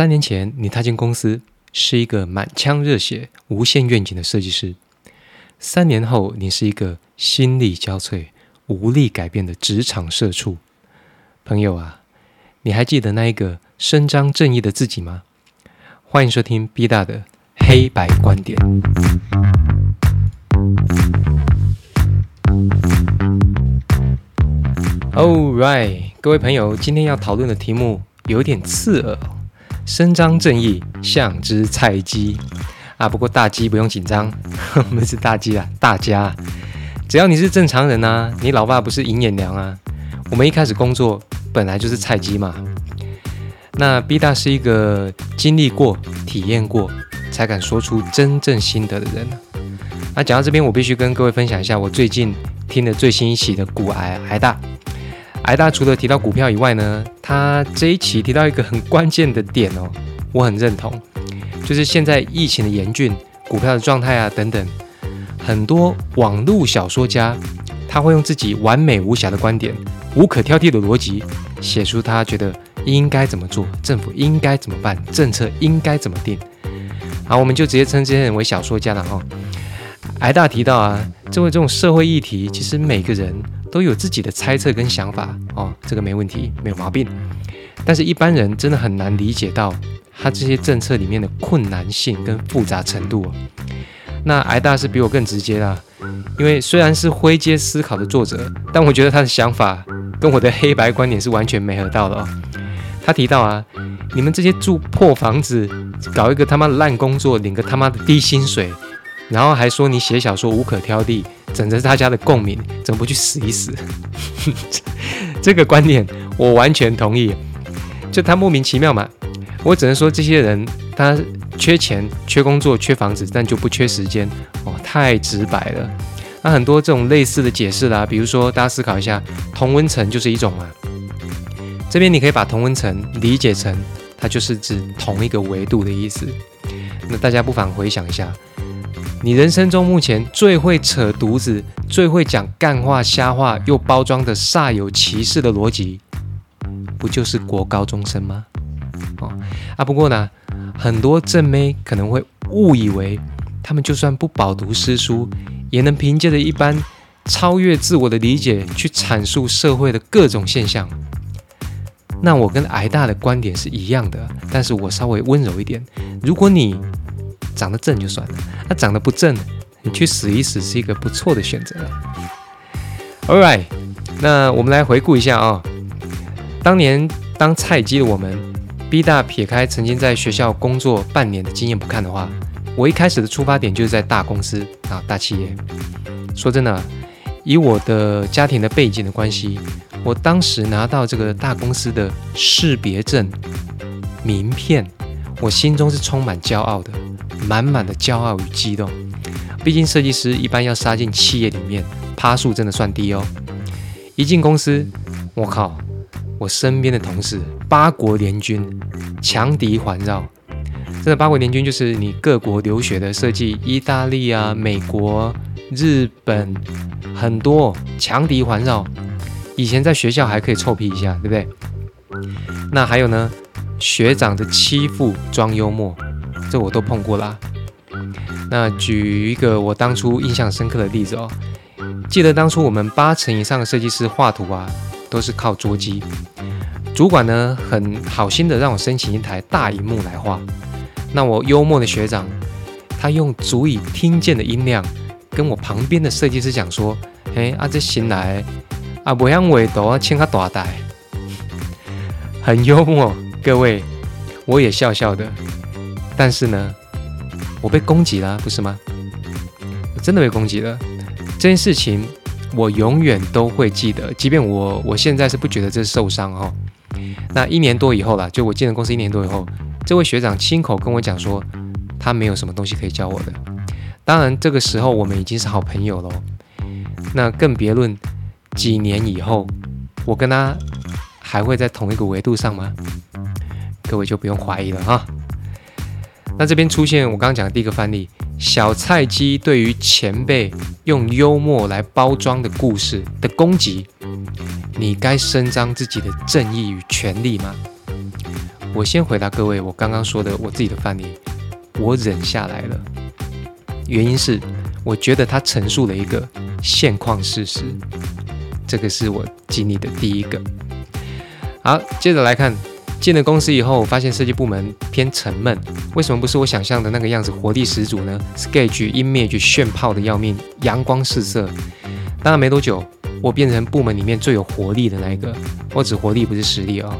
三年前，你踏进公司是一个满腔热血、无限愿景的设计师；三年后，你是一个心力交瘁、无力改变的职场社畜。朋友啊，你还记得那一个伸张正义的自己吗？欢迎收听 B 大的黑白观点。All right，各位朋友，今天要讨论的题目有点刺耳。伸张正义，像只菜鸡啊！不过大鸡不用紧张，我们是大鸡啊！大家，只要你是正常人啊，你老爸不是银眼娘啊！我们一开始工作本来就是菜鸡嘛。那 B 大是一个经历过、体验过，才敢说出真正心得的人。那讲到这边，我必须跟各位分享一下我最近听的最新一期的股癌癌大。癌大除了提到股票以外呢，他这一期提到一个很关键的点哦，我很认同，就是现在疫情的严峻，股票的状态啊等等，很多网络小说家他会用自己完美无瑕的观点、无可挑剔的逻辑，写出他觉得应该怎么做，政府应该怎么办，政策应该怎么定。好，我们就直接称这些人为小说家了哈。挨大提到啊，这位这种社会议题，其实每个人。都有自己的猜测跟想法哦，这个没问题，没有毛病。但是，一般人真的很难理解到他这些政策里面的困难性跟复杂程度。那挨大是比我更直接啦，因为虽然是灰阶思考的作者，但我觉得他的想法跟我的黑白观点是完全没合到的哦。他提到啊，你们这些住破房子，搞一个他妈烂工作，领个他妈的低薪水。然后还说你写小说无可挑剔，整着大家的共鸣，怎么不去死一死？这个观点我完全同意，就他莫名其妙嘛。我只能说这些人他缺钱、缺工作、缺房子，但就不缺时间哦，太直白了。那很多这种类似的解释啦，比如说大家思考一下，同温层就是一种嘛。这边你可以把同温层理解成它就是指同一个维度的意思。那大家不妨回想一下。你人生中目前最会扯犊子、最会讲干话、瞎话又包装的煞有其事的逻辑，不就是国高中生吗？哦啊，不过呢，很多正妹可能会误以为，他们就算不饱读诗书，也能凭借着一般超越自我的理解去阐述社会的各种现象。那我跟挨大的观点是一样的，但是我稍微温柔一点。如果你长得正就算了，那长得不正，你去死一死是一个不错的选择。All right，那我们来回顾一下啊，当年当菜鸡的我们，B 大撇开曾经在学校工作半年的经验不看的话，我一开始的出发点就是在大公司啊大企业。说真的，以我的家庭的背景的关系，我当时拿到这个大公司的识别证名片，我心中是充满骄傲的。满满的骄傲与激动，毕竟设计师一般要杀进企业里面，趴数真的算低哦。一进公司，我靠，我身边的同事八国联军，强敌环绕。真的八国联军就是你各国留学的设计，意大利啊、美国、日本，很多强敌环绕。以前在学校还可以臭屁一下，对不对？那还有呢，学长的欺负装幽默。这我都碰过啦。那举一个我当初印象深刻的例子哦，记得当初我们八成以上的设计师画图啊，都是靠桌机。主管呢很好心的让我申请一台大荧幕来画。那我幽默的学长，他用足以听见的音量，跟我旁边的设计师讲说：“嘿，啊这新来，啊不像尾都要请他大台。”很幽默，各位，我也笑笑的。但是呢，我被攻击了，不是吗？我真的被攻击了。这件事情我永远都会记得，即便我我现在是不觉得这是受伤哈。那一年多以后啦，就我进了公司一年多以后，这位学长亲口跟我讲说，他没有什么东西可以教我的。当然，这个时候我们已经是好朋友了。那更别论几年以后，我跟他还会在同一个维度上吗？各位就不用怀疑了哈。那这边出现我刚刚讲的第一个范例，小菜鸡对于前辈用幽默来包装的故事的攻击，你该伸张自己的正义与权利吗？我先回答各位，我刚刚说的我自己的范例，我忍下来了，原因是我觉得他陈述了一个现况事实，这个是我经历的第一个。好，接着来看。进了公司以后，我发现设计部门偏沉闷。为什么不是我想象的那个样子，活力十足呢？Sketch、Image 炫炮的要命，阳光四射。当然没多久，我变成部门里面最有活力的那一个。我指活力不是实力哦。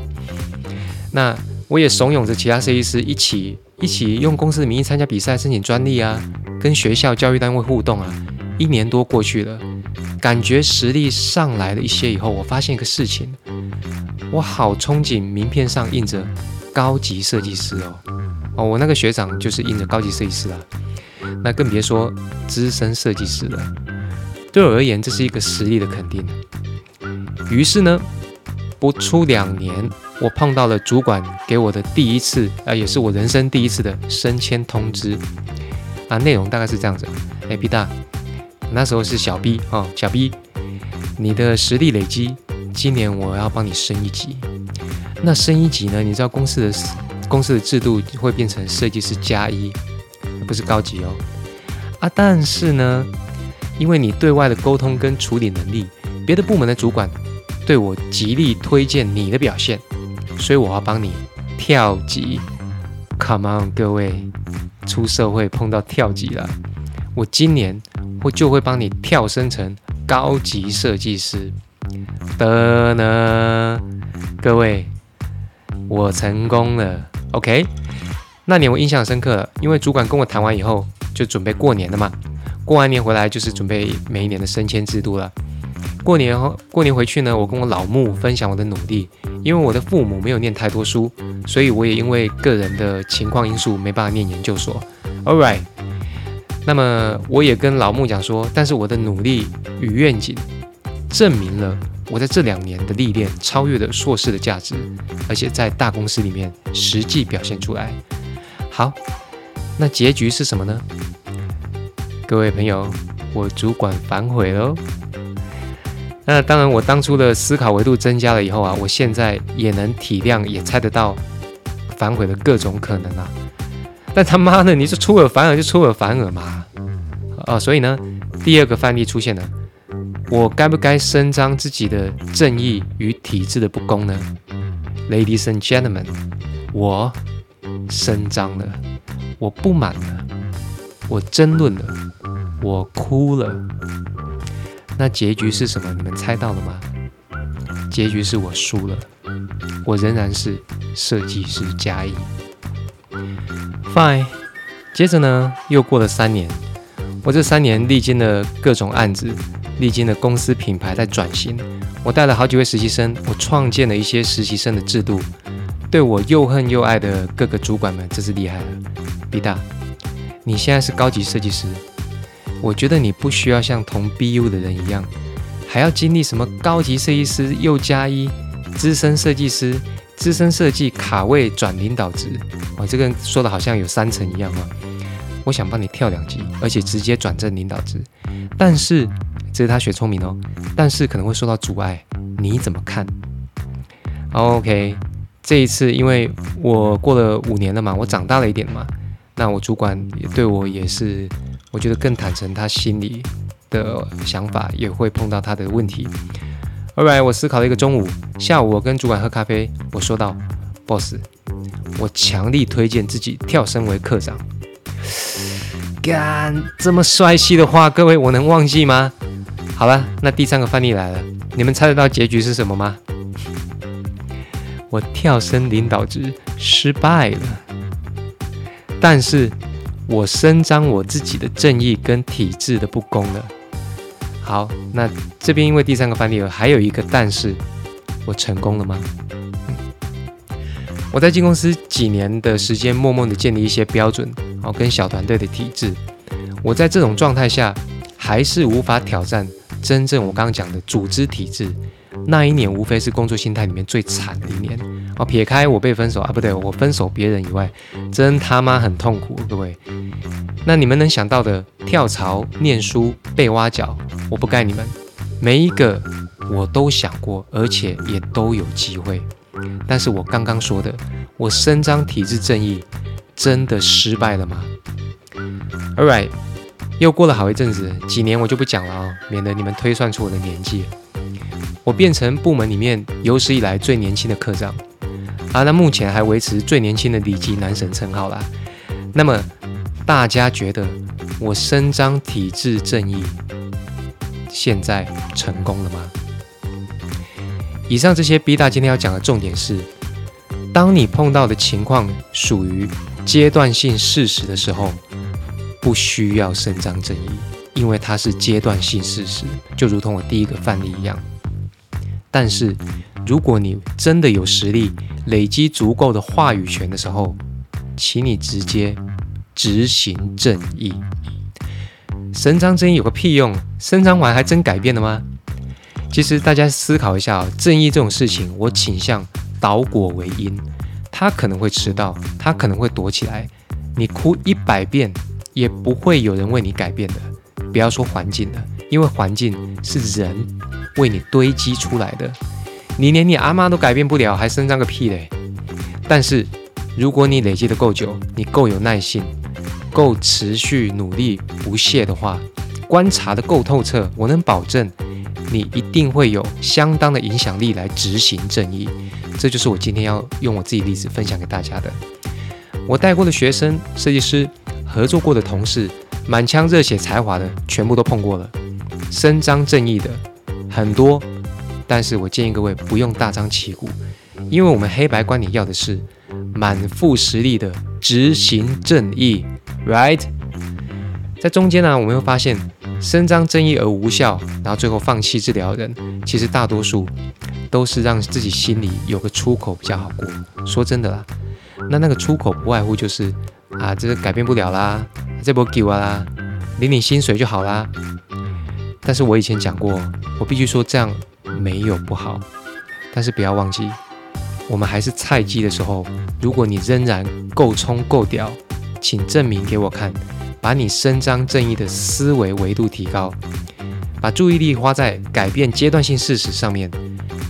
那我也怂恿着其他设计师一起一起用公司的名义参加比赛，申请专利啊，跟学校教育单位互动啊。一年多过去了，感觉实力上来了一些以后，我发现一个事情。我好憧憬名片上印着高级设计师哦哦，我那个学长就是印着高级设计师啊，那更别说资深设计师了。对我而言，这是一个实力的肯定。于是呢，不出两年，我碰到了主管给我的第一次，啊，也是我人生第一次的升迁通知啊。内容大概是这样子：哎，B 大，那时候是小 B 啊，小 B，你的实力累积。今年我要帮你升一级，那升一级呢？你知道公司的公司的制度会变成设计师加一，不是高级哦。啊，但是呢，因为你对外的沟通跟处理能力，别的部门的主管对我极力推荐你的表现，所以我要帮你跳级。Come on，各位，出社会碰到跳级了，我今年会就会帮你跳升成高级设计师。的呢，各位，我成功了。OK，那年我印象深刻了，因为主管跟我谈完以后，就准备过年了嘛。过完年回来就是准备每一年的升迁制度了。过年后，过年回去呢，我跟我老木分享我的努力，因为我的父母没有念太多书，所以我也因为个人的情况因素没办法念研究所。All right，那么我也跟老木讲说，但是我的努力与愿景。证明了我在这两年的历练超越了硕士的价值，而且在大公司里面实际表现出来。好，那结局是什么呢？各位朋友，我主管反悔喽。那当然，我当初的思考维度增加了以后啊，我现在也能体谅，也猜得到反悔的各种可能啊。但他妈的，你是出尔反尔就出尔反尔嘛？哦，所以呢，第二个范例出现了。我该不该伸张自己的正义与体制的不公呢？Ladies and gentlemen，我伸张了，我不满了，我争论了，我哭了。那结局是什么？你们猜到了吗？结局是我输了，我仍然是设计师加一。Fine。接着呢，又过了三年，我这三年历经了各种案子。历经了公司品牌在转型，我带了好几位实习生，我创建了一些实习生的制度。对我又恨又爱的各个主管们，真是厉害了。B 大，你现在是高级设计师，我觉得你不需要像同 BU 的人一样，还要经历什么高级设计师又加一，资深设计师，资深设计卡位转领导职。我这个人说的好像有三层一样啊。我想帮你跳两级，而且直接转正领导职，但是。这是他学聪明哦，但是可能会受到阻碍，你怎么看？OK，这一次因为我过了五年了嘛，我长大了一点嘛，那我主管也对我也是，我觉得更坦诚他心里的想法，也会碰到他的问题。Alright，我思考了一个中午，下午我跟主管喝咖啡，我说道：“Boss，我强力推荐自己跳升为科长。”干这么帅气的话，各位我能忘记吗？好了，那第三个范例来了，你们猜得到结局是什么吗？我跳升领导职失败了，但是我伸张我自己的正义跟体制的不公了。好，那这边因为第三个范例还有一个但是，我成功了吗？我在进公司几年的时间，默默的建立一些标准，哦，跟小团队的体制。我在这种状态下，还是无法挑战。真正我刚刚讲的组织体制，那一年无非是工作心态里面最惨的一年哦。撇开我被分手啊，不对，我分手别人以外，真他妈很痛苦，各位。那你们能想到的跳槽、念书、被挖角，我不盖你们，每一个我都想过，而且也都有机会。但是我刚刚说的，我伸张体制正义，真的失败了吗？All right，又过了好一阵子，几年我就不讲了啊，免得你们推算出我的年纪。我变成部门里面有史以来最年轻的科长啊，那目前还维持最年轻的里级男神称号啦。那么大家觉得我伸张体制正义，现在成功了吗？以上这些 B 大今天要讲的重点是：当你碰到的情况属于阶段性事实的时候，不需要伸张正义，因为它是阶段性事实，就如同我第一个范例一样。但是，如果你真的有实力，累积足够的话语权的时候，请你直接执行正义。伸张正义有个屁用？伸张完还真改变了吗？其实大家思考一下，正义这种事情，我倾向导果为因。他可能会迟到，他可能会躲起来，你哭一百遍也不会有人为你改变的。不要说环境了，因为环境是人为你堆积出来的。你连你阿妈都改变不了，还伸张个屁嘞！但是如果你累积的够久，你够有耐性，够持续努力不懈的话，观察的够透彻，我能保证。你一定会有相当的影响力来执行正义，这就是我今天要用我自己例子分享给大家的。我带过的学生、设计师、合作过的同事，满腔热血才华的，全部都碰过了。伸张正义的很多，但是我建议各位不用大张旗鼓，因为我们黑白观点要的是满腹实力的执行正义，right？在中间呢，我们会发现。伸张正义而无效，然后最后放弃治疗的人，其实大多数都是让自己心里有个出口比较好过。说真的啦，那那个出口不外乎就是啊，这个改变不了啦，这波给我啦，领领薪水就好啦。但是我以前讲过，我必须说这样没有不好，但是不要忘记，我们还是菜鸡的时候，如果你仍然够冲够屌，请证明给我看。把你伸张正义的思维维度提高，把注意力花在改变阶段性事实上面，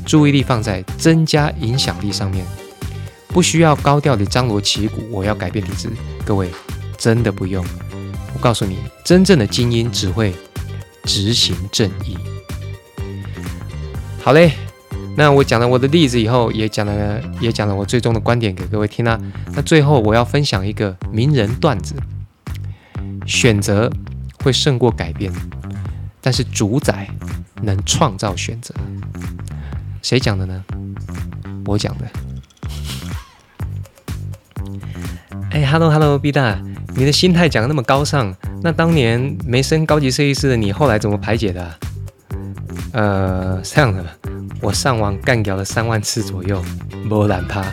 注意力放在增加影响力上面，不需要高调的张罗旗鼓。我要改变体制，各位真的不用。我告诉你，真正的精英只会执行正义。好嘞，那我讲了我的例子以后，也讲了也讲了我最终的观点给各位听啦。那最后我要分享一个名人段子。选择会胜过改变，但是主宰能创造选择。谁讲的呢？我讲的。哎，Hello，Hello，毕大，你的心态讲的那么高尚，那当年没升高级设计师的你，后来怎么排解的？呃，这样的，我上网干掉了三万次左右，没懒趴。